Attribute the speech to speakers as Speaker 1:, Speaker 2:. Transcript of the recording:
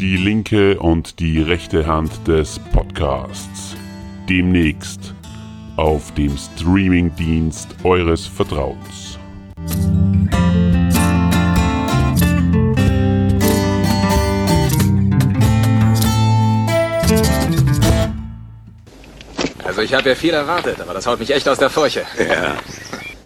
Speaker 1: die linke und die rechte Hand des Podcasts. Demnächst auf dem Streamingdienst eures Vertrauens.
Speaker 2: Also ich habe ja viel erwartet, aber das haut mich echt aus der Furche.
Speaker 3: Ja,